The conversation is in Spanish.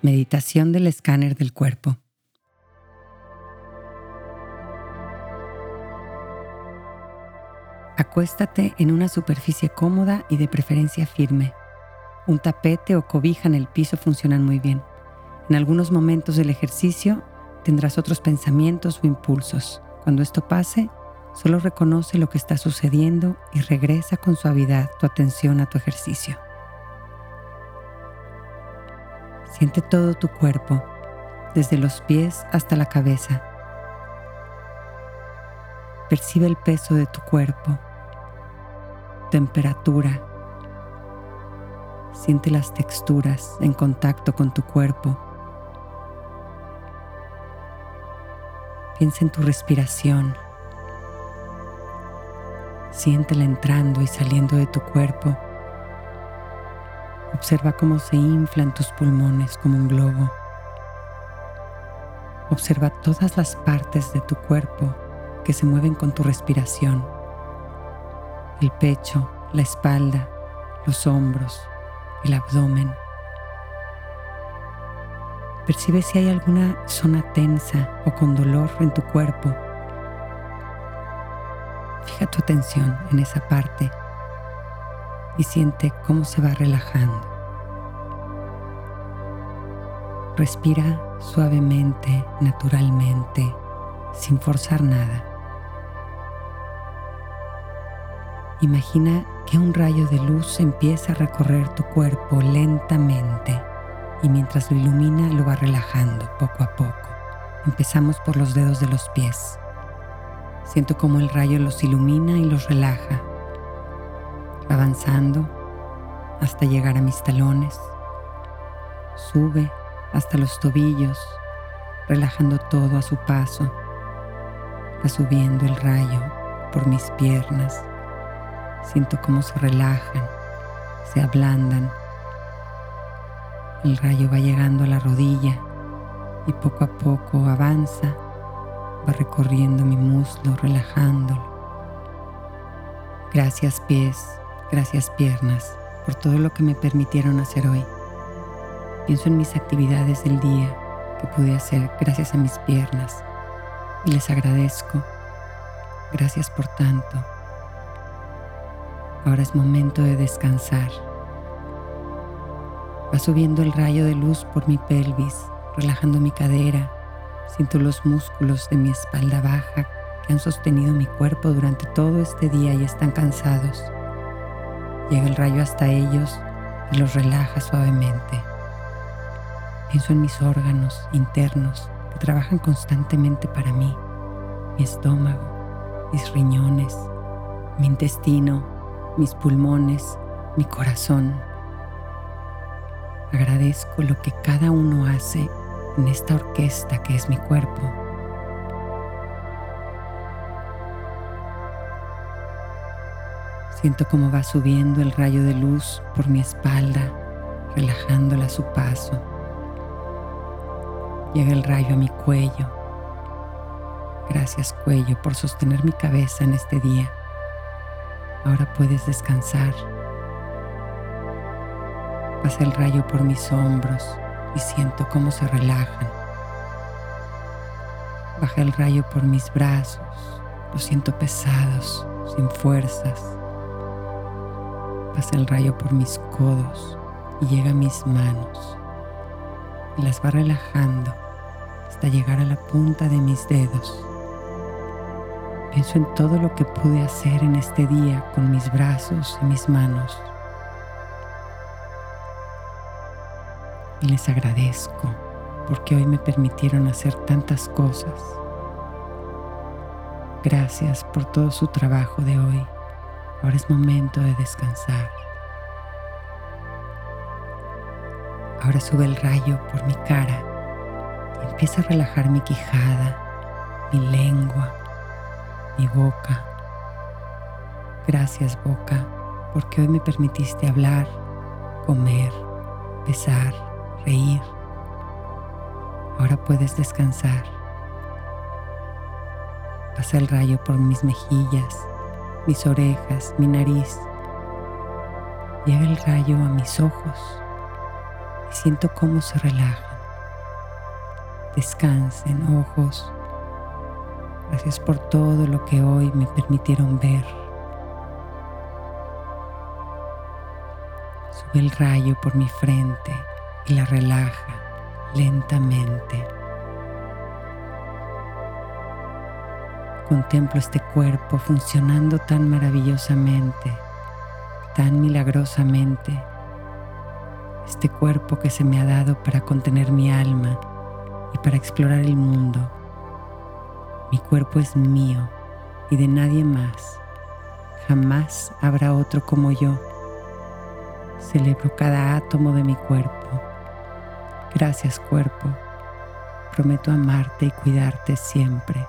Meditación del escáner del cuerpo. Acuéstate en una superficie cómoda y de preferencia firme. Un tapete o cobija en el piso funcionan muy bien. En algunos momentos del ejercicio tendrás otros pensamientos o impulsos. Cuando esto pase, solo reconoce lo que está sucediendo y regresa con suavidad tu atención a tu ejercicio. Siente todo tu cuerpo, desde los pies hasta la cabeza. Percibe el peso de tu cuerpo, temperatura. Siente las texturas en contacto con tu cuerpo. Piensa en tu respiración. Siéntela entrando y saliendo de tu cuerpo Observa cómo se inflan tus pulmones como un globo. Observa todas las partes de tu cuerpo que se mueven con tu respiración. El pecho, la espalda, los hombros, el abdomen. Percibe si hay alguna zona tensa o con dolor en tu cuerpo. Fija tu atención en esa parte y siente cómo se va relajando. Respira suavemente, naturalmente, sin forzar nada. Imagina que un rayo de luz empieza a recorrer tu cuerpo lentamente y mientras lo ilumina lo va relajando poco a poco. Empezamos por los dedos de los pies. Siento cómo el rayo los ilumina y los relaja avanzando hasta llegar a mis talones. Sube hasta los tobillos, relajando todo a su paso. Va subiendo el rayo por mis piernas. Siento cómo se relajan, se ablandan. El rayo va llegando a la rodilla y poco a poco avanza, va recorriendo mi muslo, relajándolo. Gracias pies Gracias piernas por todo lo que me permitieron hacer hoy. Pienso en mis actividades del día que pude hacer gracias a mis piernas y les agradezco. Gracias por tanto. Ahora es momento de descansar. Va subiendo el rayo de luz por mi pelvis, relajando mi cadera. Siento los músculos de mi espalda baja que han sostenido mi cuerpo durante todo este día y están cansados. Llega el rayo hasta ellos y los relaja suavemente. Pienso en mis órganos internos que trabajan constantemente para mí, mi estómago, mis riñones, mi intestino, mis pulmones, mi corazón. Agradezco lo que cada uno hace en esta orquesta que es mi cuerpo Siento cómo va subiendo el rayo de luz por mi espalda, relajándola a su paso. Llega el rayo a mi cuello. Gracias cuello por sostener mi cabeza en este día. Ahora puedes descansar. Pasa el rayo por mis hombros y siento cómo se relajan. Baja el rayo por mis brazos. Los siento pesados, sin fuerzas el rayo por mis codos y llega a mis manos y las va relajando hasta llegar a la punta de mis dedos. Pienso en todo lo que pude hacer en este día con mis brazos y mis manos. Y les agradezco porque hoy me permitieron hacer tantas cosas. Gracias por todo su trabajo de hoy. Ahora es momento de descansar. Ahora sube el rayo por mi cara y empieza a relajar mi quijada, mi lengua, mi boca. Gracias boca, porque hoy me permitiste hablar, comer, besar, reír. Ahora puedes descansar. Pasa el rayo por mis mejillas, mis orejas, mi nariz. Llega el rayo a mis ojos y siento cómo se relajan. Descansen ojos. Gracias por todo lo que hoy me permitieron ver. Sube el rayo por mi frente y la relaja lentamente. Contemplo este cuerpo funcionando tan maravillosamente, tan milagrosamente. Este cuerpo que se me ha dado para contener mi alma y para explorar el mundo. Mi cuerpo es mío y de nadie más. Jamás habrá otro como yo. Celebro cada átomo de mi cuerpo. Gracias cuerpo. Prometo amarte y cuidarte siempre.